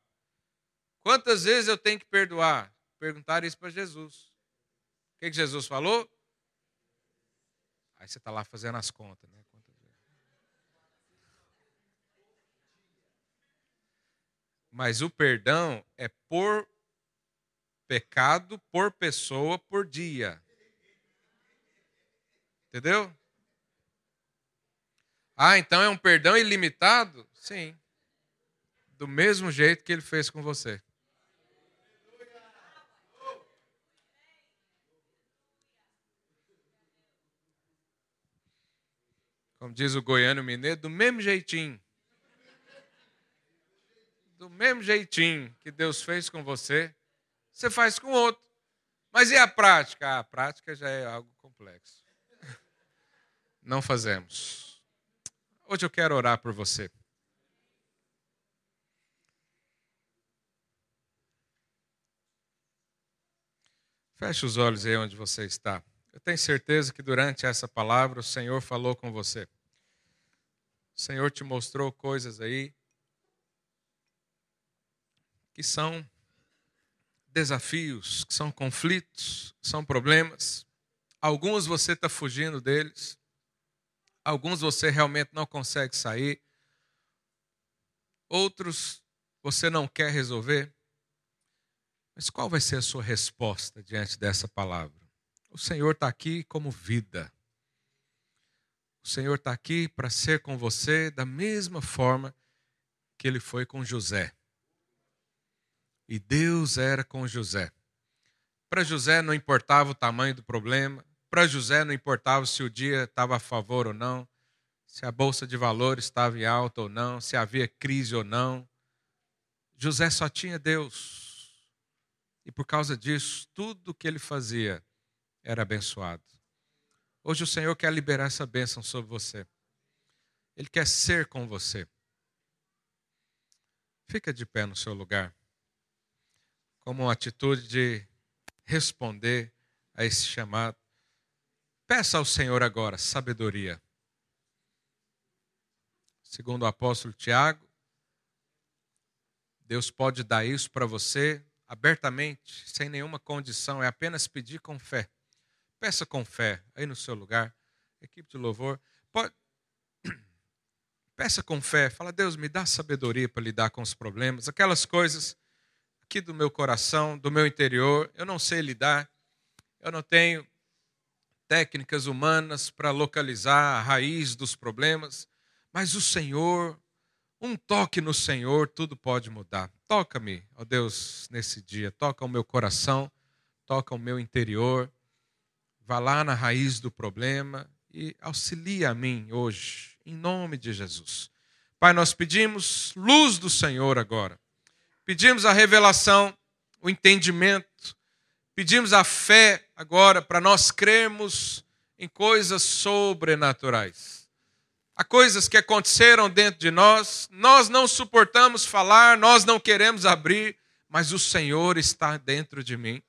Quantas vezes eu tenho que perdoar? Perguntar isso para Jesus. O que, que Jesus falou? Aí você está lá fazendo as contas, né? Mas o perdão é por pecado, por pessoa, por dia. Entendeu? Ah, então é um perdão ilimitado? Sim. Do mesmo jeito que ele fez com você. Como diz o goiano mineiro, do mesmo jeitinho. Do mesmo jeitinho que Deus fez com você, você faz com outro. Mas e a prática? Ah, a prática já é algo complexo. não fazemos. Hoje eu quero orar por você. Feche os olhos aí onde você está. Eu tenho certeza que durante essa palavra o Senhor falou com você. O Senhor te mostrou coisas aí que são desafios, que são conflitos, que são problemas. Alguns você está fugindo deles, alguns você realmente não consegue sair, outros você não quer resolver. Mas qual vai ser a sua resposta diante dessa palavra? O Senhor está aqui como vida. O Senhor está aqui para ser com você da mesma forma que ele foi com José. E Deus era com José. Para José não importava o tamanho do problema, para José não importava se o dia estava a favor ou não, se a bolsa de valores estava em alta ou não, se havia crise ou não. José só tinha Deus. E por causa disso, tudo que ele fazia era abençoado. Hoje o Senhor quer liberar essa bênção sobre você. Ele quer ser com você. Fica de pé no seu lugar, como uma atitude de responder a esse chamado. Peça ao Senhor agora sabedoria. Segundo o apóstolo Tiago, Deus pode dar isso para você abertamente, sem nenhuma condição, é apenas pedir com fé. Peça com fé, aí no seu lugar, equipe de louvor. Pode... Peça com fé, fala, Deus, me dá sabedoria para lidar com os problemas, aquelas coisas aqui do meu coração, do meu interior, eu não sei lidar, eu não tenho técnicas humanas para localizar a raiz dos problemas, mas o Senhor um toque no Senhor, tudo pode mudar. Toca-me, ó Deus, nesse dia. Toca o meu coração, toca o meu interior. Vá lá na raiz do problema e auxilia a mim hoje, em nome de Jesus. Pai, nós pedimos luz do Senhor agora. Pedimos a revelação, o entendimento. Pedimos a fé agora para nós crermos em coisas sobrenaturais Há coisas que aconteceram dentro de nós, nós não suportamos falar, nós não queremos abrir, mas o Senhor está dentro de mim.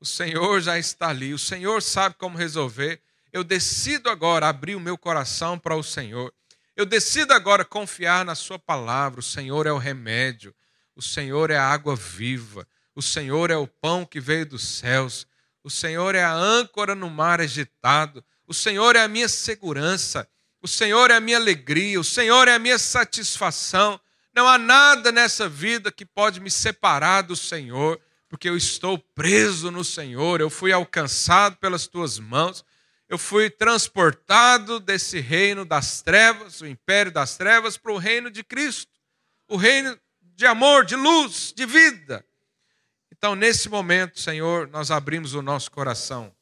O Senhor já está ali, o Senhor sabe como resolver. Eu decido agora abrir o meu coração para o Senhor. Eu decido agora confiar na Sua palavra. O Senhor é o remédio, o Senhor é a água viva, o Senhor é o pão que veio dos céus, o Senhor é a âncora no mar agitado, o Senhor é a minha segurança. O Senhor é a minha alegria, o Senhor é a minha satisfação. Não há nada nessa vida que pode me separar do Senhor, porque eu estou preso no Senhor, eu fui alcançado pelas tuas mãos, eu fui transportado desse reino das trevas, o império das trevas, para o reino de Cristo, o reino de amor, de luz, de vida. Então, nesse momento, Senhor, nós abrimos o nosso coração,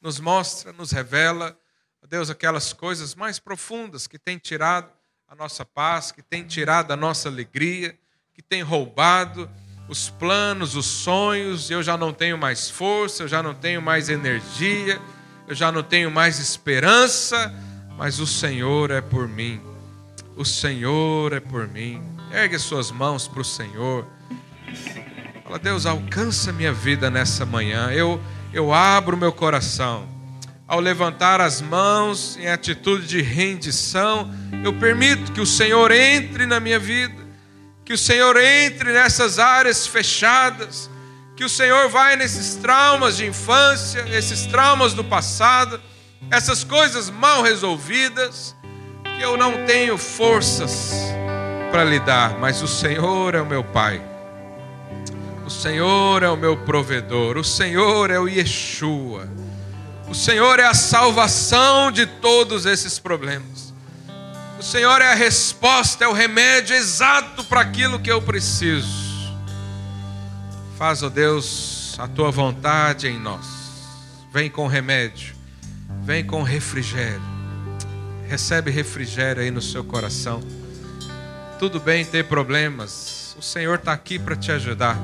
nos mostra, nos revela Deus, aquelas coisas mais profundas que tem tirado a nossa paz, que tem tirado a nossa alegria, que tem roubado os planos, os sonhos, eu já não tenho mais força, eu já não tenho mais energia, eu já não tenho mais esperança, mas o Senhor é por mim. O Senhor é por mim. Ergue suas mãos para o Senhor. Fala, Deus, alcança minha vida nessa manhã. Eu, eu abro meu coração ao levantar as mãos em atitude de rendição, eu permito que o Senhor entre na minha vida, que o Senhor entre nessas áreas fechadas, que o Senhor vai nesses traumas de infância, esses traumas do passado, essas coisas mal resolvidas, que eu não tenho forças para lidar, mas o Senhor é o meu Pai. O Senhor é o meu provedor, o Senhor é o Yeshua. O Senhor é a salvação de todos esses problemas. O Senhor é a resposta, é o remédio exato para aquilo que eu preciso. Faz, ó Deus, a tua vontade em nós. Vem com remédio, vem com refrigério. Recebe refrigério aí no seu coração. Tudo bem ter problemas, o Senhor está aqui para te ajudar.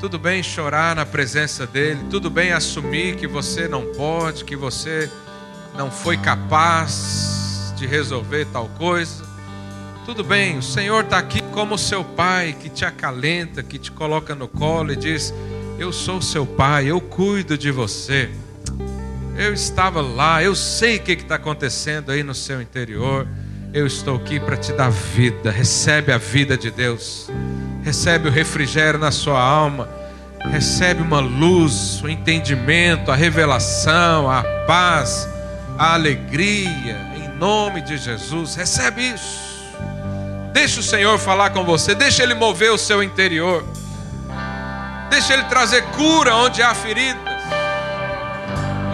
Tudo bem chorar na presença dele, tudo bem assumir que você não pode, que você não foi capaz de resolver tal coisa. Tudo bem, o Senhor está aqui como seu pai que te acalenta, que te coloca no colo e diz: Eu sou seu pai, eu cuido de você. Eu estava lá, eu sei o que está acontecendo aí no seu interior. Eu estou aqui para te dar vida. Recebe a vida de Deus, recebe o refrigério na sua alma, recebe uma luz, o entendimento, a revelação, a paz, a alegria, em nome de Jesus. Recebe isso. Deixa o Senhor falar com você, deixa Ele mover o seu interior, deixa Ele trazer cura onde há feridas.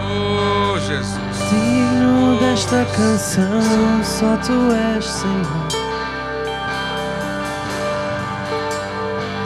Oh, Jesus. Digno desta canção, só tu és, Senhor.